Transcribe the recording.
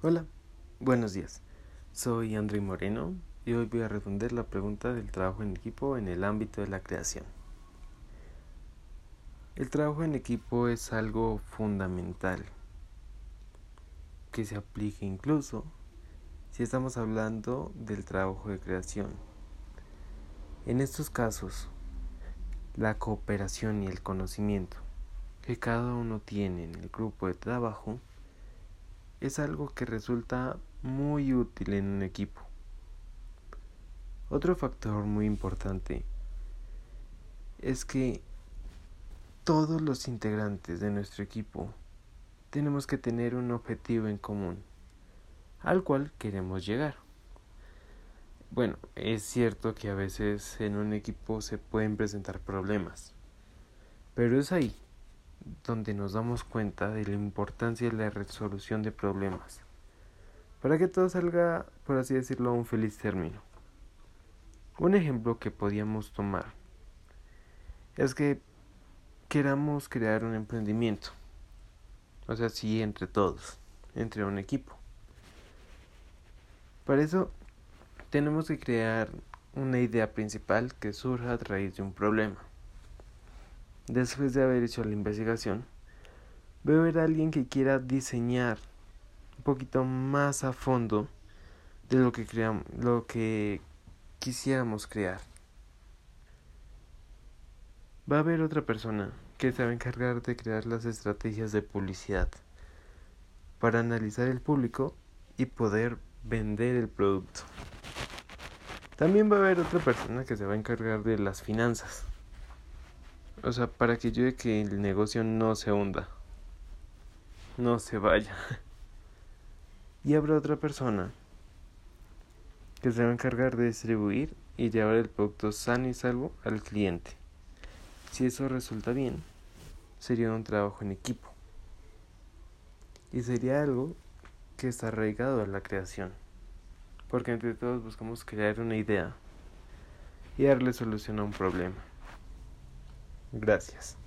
Hola, buenos días. Soy André Moreno y hoy voy a responder la pregunta del trabajo en equipo en el ámbito de la creación. El trabajo en equipo es algo fundamental que se aplique incluso si estamos hablando del trabajo de creación. En estos casos, la cooperación y el conocimiento que cada uno tiene en el grupo de trabajo es algo que resulta muy útil en un equipo. Otro factor muy importante es que todos los integrantes de nuestro equipo tenemos que tener un objetivo en común al cual queremos llegar. Bueno, es cierto que a veces en un equipo se pueden presentar problemas, pero es ahí donde nos damos cuenta de la importancia de la resolución de problemas, para que todo salga, por así decirlo, a un feliz término. Un ejemplo que podíamos tomar es que queramos crear un emprendimiento, o sea, sí, entre todos, entre un equipo. Para eso tenemos que crear una idea principal que surja a raíz de un problema. Después de haber hecho la investigación, veo a alguien que quiera diseñar un poquito más a fondo de lo que lo que quisiéramos crear. Va a haber otra persona que se va a encargar de crear las estrategias de publicidad para analizar el público y poder vender el producto. También va a haber otra persona que se va a encargar de las finanzas. O sea, para que ayude que el negocio no se hunda. No se vaya. Y habrá otra persona que se va a encargar de distribuir y llevar el producto sano y salvo al cliente. Si eso resulta bien, sería un trabajo en equipo. Y sería algo que está arraigado a la creación, porque entre todos buscamos crear una idea y darle solución a un problema. Gracias.